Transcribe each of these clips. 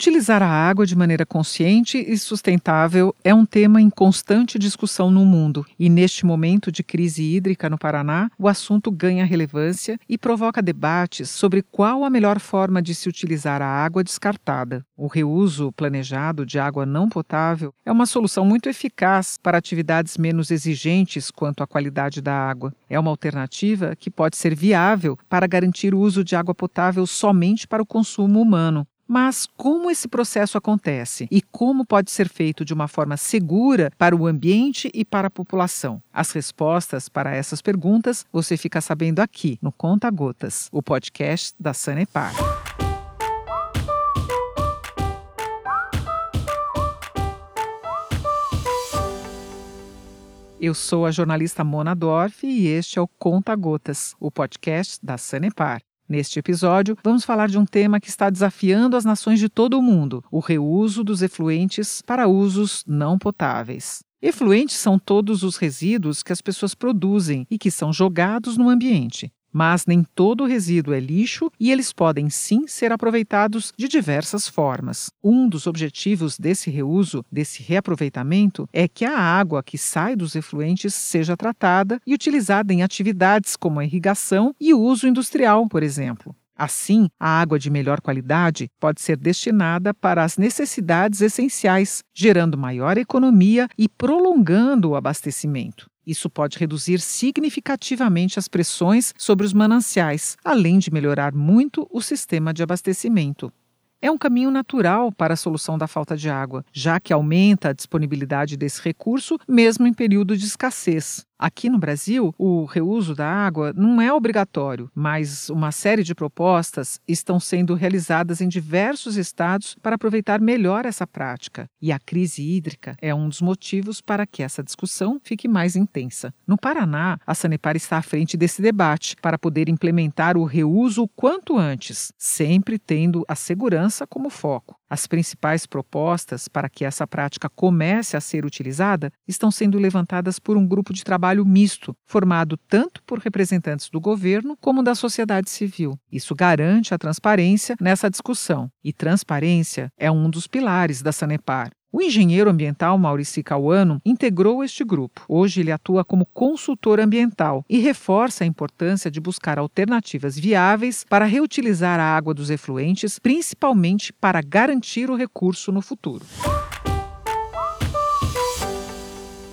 Utilizar a água de maneira consciente e sustentável é um tema em constante discussão no mundo, e neste momento de crise hídrica no Paraná, o assunto ganha relevância e provoca debates sobre qual a melhor forma de se utilizar a água descartada. O reuso planejado de água não potável é uma solução muito eficaz para atividades menos exigentes quanto à qualidade da água. É uma alternativa que pode ser viável para garantir o uso de água potável somente para o consumo humano. Mas como esse processo acontece e como pode ser feito de uma forma segura para o ambiente e para a população? As respostas para essas perguntas você fica sabendo aqui no Conta Gotas, o podcast da Sanepar. Eu sou a jornalista Mona Dorf e este é o Conta Gotas, o podcast da Sanepar. Neste episódio, vamos falar de um tema que está desafiando as nações de todo o mundo: o reuso dos efluentes para usos não potáveis. Efluentes são todos os resíduos que as pessoas produzem e que são jogados no ambiente. Mas nem todo resíduo é lixo e eles podem sim ser aproveitados de diversas formas. Um dos objetivos desse reuso, desse reaproveitamento, é que a água que sai dos efluentes seja tratada e utilizada em atividades como a irrigação e o uso industrial, por exemplo. Assim, a água de melhor qualidade pode ser destinada para as necessidades essenciais, gerando maior economia e prolongando o abastecimento. Isso pode reduzir significativamente as pressões sobre os mananciais, além de melhorar muito o sistema de abastecimento. É um caminho natural para a solução da falta de água, já que aumenta a disponibilidade desse recurso mesmo em período de escassez. Aqui no Brasil, o reuso da água não é obrigatório, mas uma série de propostas estão sendo realizadas em diversos estados para aproveitar melhor essa prática. E a crise hídrica é um dos motivos para que essa discussão fique mais intensa. No Paraná, a Sanepar está à frente desse debate para poder implementar o reuso o quanto antes, sempre tendo a segurança como foco. As principais propostas para que essa prática comece a ser utilizada estão sendo levantadas por um grupo de trabalho misto, formado tanto por representantes do governo como da sociedade civil. Isso garante a transparência nessa discussão, e transparência é um dos pilares da Sanepar. O engenheiro ambiental Maurici Cauano integrou este grupo. Hoje ele atua como consultor ambiental e reforça a importância de buscar alternativas viáveis para reutilizar a água dos efluentes, principalmente para garantir o recurso no futuro.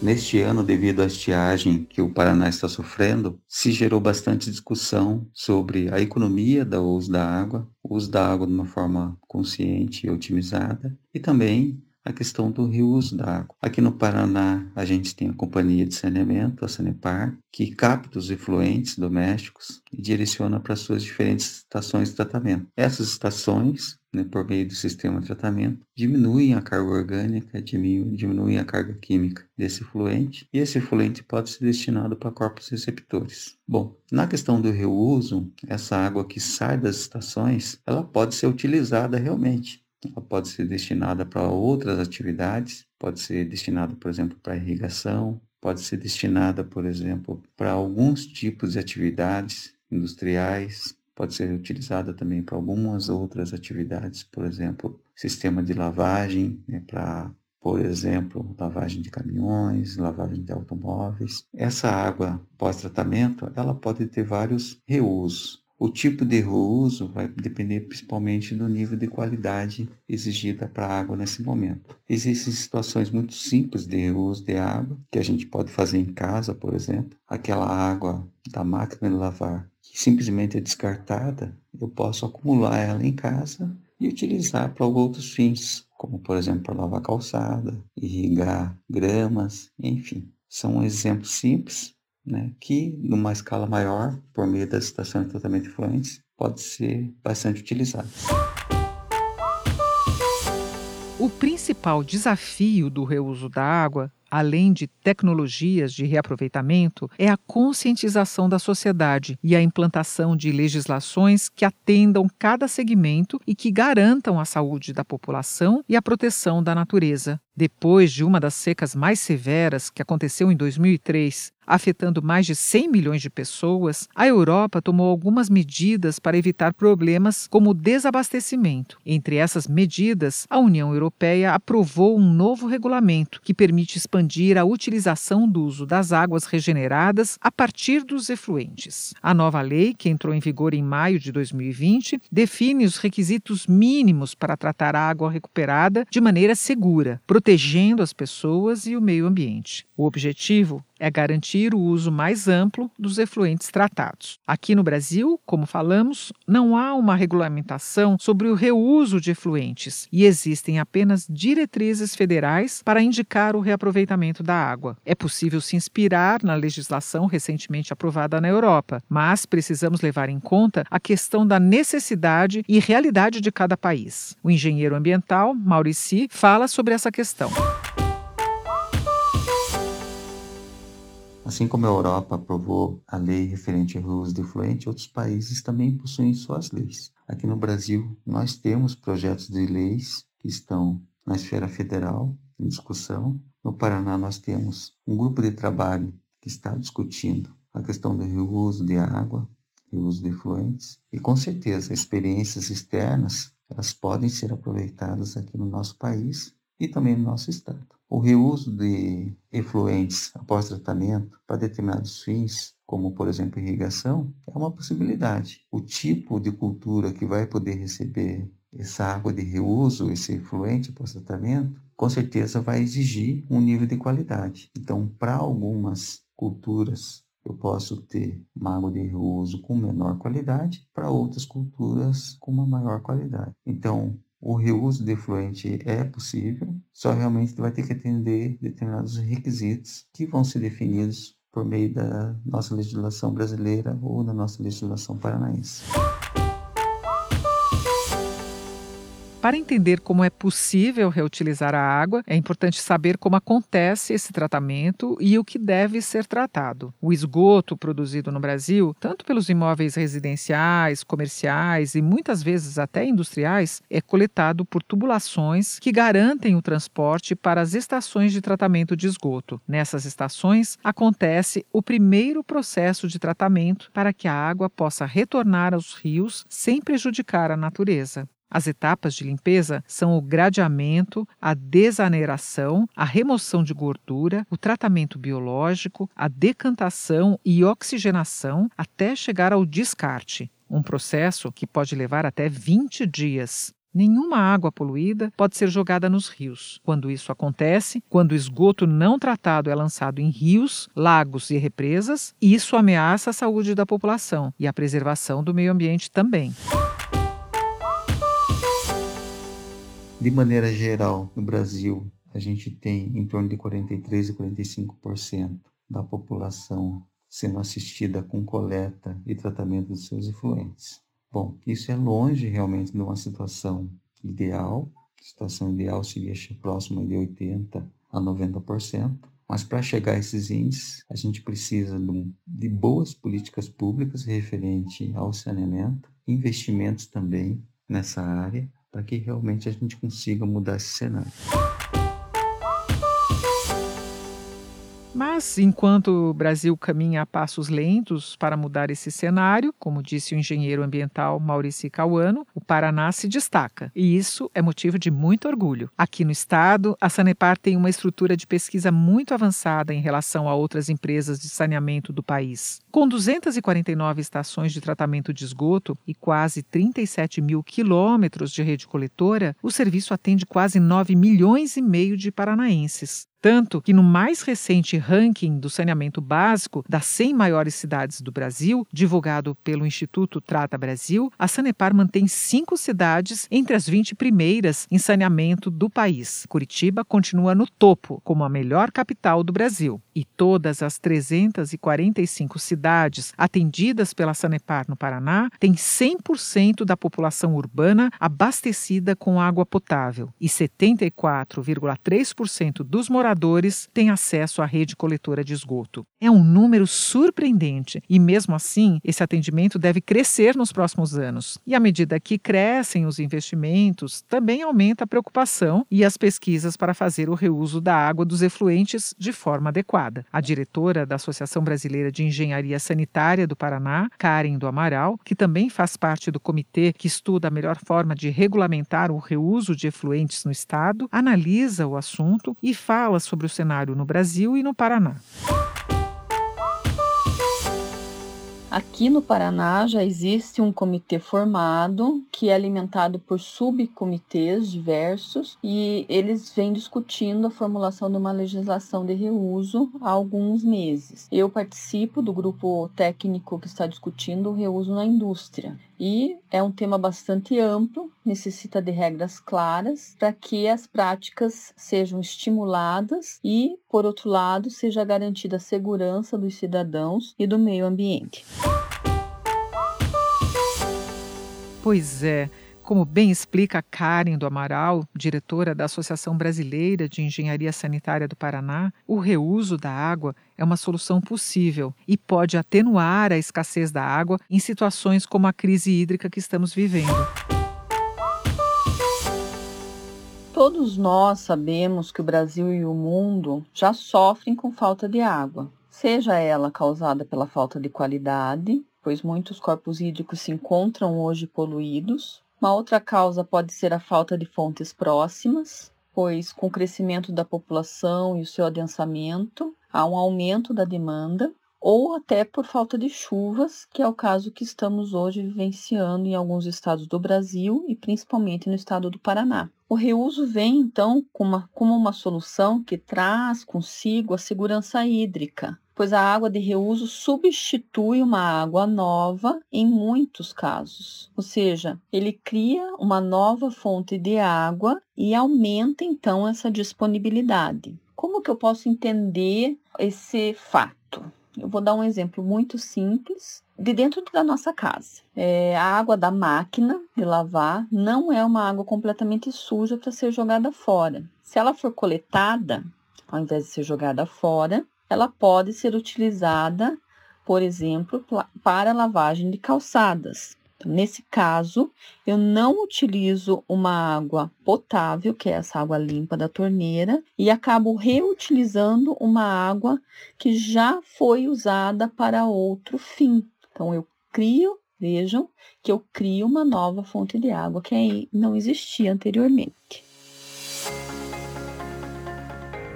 Neste ano, devido à estiagem que o Paraná está sofrendo, se gerou bastante discussão sobre a economia do uso da água, o uso da água de uma forma consciente e otimizada, e também a questão do reuso da água. Aqui no Paraná, a gente tem a Companhia de Saneamento, a Sanepar, que capta os efluentes domésticos e direciona para suas diferentes estações de tratamento. Essas estações, né, por meio do sistema de tratamento, diminuem a carga orgânica, diminuem a carga química desse efluente, e esse efluente pode ser destinado para corpos receptores. Bom, na questão do reuso, essa água que sai das estações, ela pode ser utilizada realmente ela pode ser destinada para outras atividades, pode ser destinada, por exemplo, para irrigação, pode ser destinada, por exemplo, para alguns tipos de atividades industriais, pode ser utilizada também para algumas outras atividades, por exemplo, sistema de lavagem, né, para, por exemplo, lavagem de caminhões, lavagem de automóveis. Essa água pós-tratamento, ela pode ter vários reusos. O tipo de reuso vai depender principalmente do nível de qualidade exigida para a água nesse momento. Existem situações muito simples de reuso de água que a gente pode fazer em casa, por exemplo. Aquela água da máquina de lavar que simplesmente é descartada, eu posso acumular ela em casa e utilizar para outros fins, como por exemplo para lavar calçada, irrigar gramas, enfim. São exemplos simples né, que numa escala maior, por meio das estações de tratamento de efluentes, pode ser bastante utilizado. O principal desafio do reuso da água além de tecnologias de reaproveitamento, é a conscientização da sociedade e a implantação de legislações que atendam cada segmento e que garantam a saúde da população e a proteção da natureza. Depois de uma das secas mais severas, que aconteceu em 2003, afetando mais de 100 milhões de pessoas, a Europa tomou algumas medidas para evitar problemas como o desabastecimento. Entre essas medidas, a União Europeia aprovou um novo regulamento que permite expandir a utilização do uso das águas regeneradas a partir dos efluentes. A nova lei, que entrou em vigor em maio de 2020, define os requisitos mínimos para tratar a água recuperada de maneira segura, protegendo as pessoas e o meio ambiente. O objetivo é garantir o uso mais amplo dos efluentes tratados. Aqui no Brasil, como falamos, não há uma regulamentação sobre o reuso de efluentes e existem apenas diretrizes federais para indicar o reaproveitamento da água. É possível se inspirar na legislação recentemente aprovada na Europa, mas precisamos levar em conta a questão da necessidade e realidade de cada país. O engenheiro ambiental, Maurici, fala sobre essa questão. Assim como a Europa aprovou a lei referente ao reuso de efluente, outros países também possuem suas leis. Aqui no Brasil, nós temos projetos de leis que estão na esfera federal em discussão. No Paraná, nós temos um grupo de trabalho que está discutindo a questão do reuso de água, reuso de efluentes, e com certeza experiências externas elas podem ser aproveitadas aqui no nosso país e também no nosso estado. O reuso de efluentes após tratamento para determinados fins, como por exemplo irrigação, é uma possibilidade. O tipo de cultura que vai poder receber essa água de reuso, esse efluente após tratamento, com certeza vai exigir um nível de qualidade. Então, para algumas culturas, eu posso ter uma água de reuso com menor qualidade, para outras culturas com uma maior qualidade. Então, o reuso de efluente é possível, só realmente vai ter que atender determinados requisitos que vão ser definidos por meio da nossa legislação brasileira ou da nossa legislação paranaense. Para entender como é possível reutilizar a água, é importante saber como acontece esse tratamento e o que deve ser tratado. O esgoto produzido no Brasil, tanto pelos imóveis residenciais, comerciais e muitas vezes até industriais, é coletado por tubulações que garantem o transporte para as estações de tratamento de esgoto. Nessas estações acontece o primeiro processo de tratamento para que a água possa retornar aos rios sem prejudicar a natureza. As etapas de limpeza são o gradeamento, a desaneiração, a remoção de gordura, o tratamento biológico, a decantação e oxigenação até chegar ao descarte, um processo que pode levar até 20 dias. Nenhuma água poluída pode ser jogada nos rios. Quando isso acontece, quando o esgoto não tratado é lançado em rios, lagos e represas, isso ameaça a saúde da população e a preservação do meio ambiente também. De maneira geral, no Brasil, a gente tem em torno de 43 e 45% da população sendo assistida com coleta e tratamento dos seus efluentes. Bom, isso é longe realmente de uma situação ideal. A situação ideal seria próxima de 80 a 90%. Mas para chegar a esses índices, a gente precisa de boas políticas públicas referente ao saneamento, investimentos também nessa área para que realmente a gente consiga mudar esse cenário. Mas, enquanto o Brasil caminha a passos lentos para mudar esse cenário, como disse o engenheiro ambiental Maurício Cauano, o Paraná se destaca. E isso é motivo de muito orgulho. Aqui no estado, a Sanepar tem uma estrutura de pesquisa muito avançada em relação a outras empresas de saneamento do país. Com 249 estações de tratamento de esgoto e quase 37 mil quilômetros de rede coletora, o serviço atende quase 9 milhões e meio de paranaenses. Tanto que no mais recente ranking do saneamento básico das 100 maiores cidades do Brasil, divulgado pelo Instituto Trata Brasil, a Sanepar mantém cinco cidades entre as 20 primeiras em saneamento do país. Curitiba continua no topo, como a melhor capital do Brasil. E todas as 345 cidades atendidas pela Sanepar no Paraná têm 100% da população urbana abastecida com água potável e 74,3% dos moradores moradores têm acesso à rede coletora de esgoto. É um número surpreendente e, mesmo assim, esse atendimento deve crescer nos próximos anos. E à medida que crescem os investimentos, também aumenta a preocupação e as pesquisas para fazer o reuso da água dos efluentes de forma adequada. A diretora da Associação Brasileira de Engenharia Sanitária do Paraná, Karen do Amaral, que também faz parte do comitê que estuda a melhor forma de regulamentar o reuso de efluentes no estado, analisa o assunto e fala sobre o cenário no Brasil e no Paraná. Aqui no Paraná já existe um comitê formado que é alimentado por subcomitês diversos e eles vêm discutindo a formulação de uma legislação de reuso há alguns meses. Eu participo do grupo técnico que está discutindo o reuso na indústria. E é um tema bastante amplo, necessita de regras claras para que as práticas sejam estimuladas e, por outro lado, seja garantida a segurança dos cidadãos e do meio ambiente. Pois é. Como bem explica Karen do Amaral, diretora da Associação Brasileira de Engenharia Sanitária do Paraná, o reuso da água é uma solução possível e pode atenuar a escassez da água em situações como a crise hídrica que estamos vivendo. Todos nós sabemos que o Brasil e o mundo já sofrem com falta de água, seja ela causada pela falta de qualidade, pois muitos corpos hídricos se encontram hoje poluídos, uma outra causa pode ser a falta de fontes próximas, pois com o crescimento da população e o seu adensamento, há um aumento da demanda, ou até por falta de chuvas, que é o caso que estamos hoje vivenciando em alguns estados do Brasil e principalmente no estado do Paraná. O reuso vem, então, como uma, como uma solução que traz consigo a segurança hídrica, pois a água de reuso substitui uma água nova em muitos casos. Ou seja, ele cria uma nova fonte de água e aumenta então essa disponibilidade. Como que eu posso entender esse fato? Eu vou dar um exemplo muito simples de dentro da nossa casa. É, a água da máquina de lavar não é uma água completamente suja para ser jogada fora. Se ela for coletada, ao invés de ser jogada fora, ela pode ser utilizada, por exemplo, para lavagem de calçadas. Então, nesse caso, eu não utilizo uma água potável, que é essa água limpa da torneira, e acabo reutilizando uma água que já foi usada para outro fim. Então, eu crio, vejam que eu crio uma nova fonte de água que não existia anteriormente.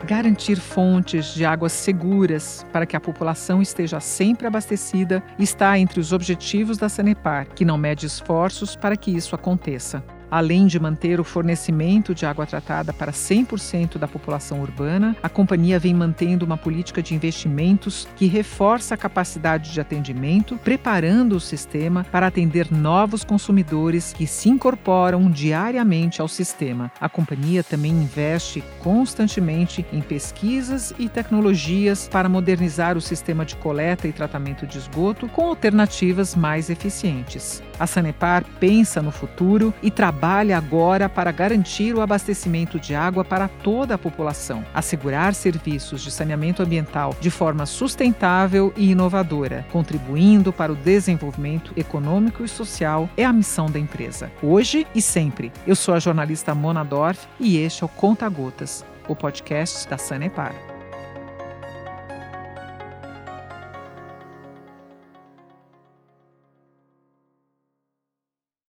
Garantir fontes de águas seguras para que a população esteja sempre abastecida está entre os objetivos da Sanepar, que não mede esforços para que isso aconteça. Além de manter o fornecimento de água tratada para 100% da população urbana, a companhia vem mantendo uma política de investimentos que reforça a capacidade de atendimento, preparando o sistema para atender novos consumidores que se incorporam diariamente ao sistema. A companhia também investe constantemente em pesquisas e tecnologias para modernizar o sistema de coleta e tratamento de esgoto com alternativas mais eficientes. A Sanepar pensa no futuro e trabalha agora para garantir o abastecimento de água para toda a população, assegurar serviços de saneamento ambiental de forma sustentável e inovadora, contribuindo para o desenvolvimento econômico e social é a missão da empresa. Hoje e sempre. Eu sou a jornalista Mona Dorf e este é o Conta Gotas, o podcast da Sanepar.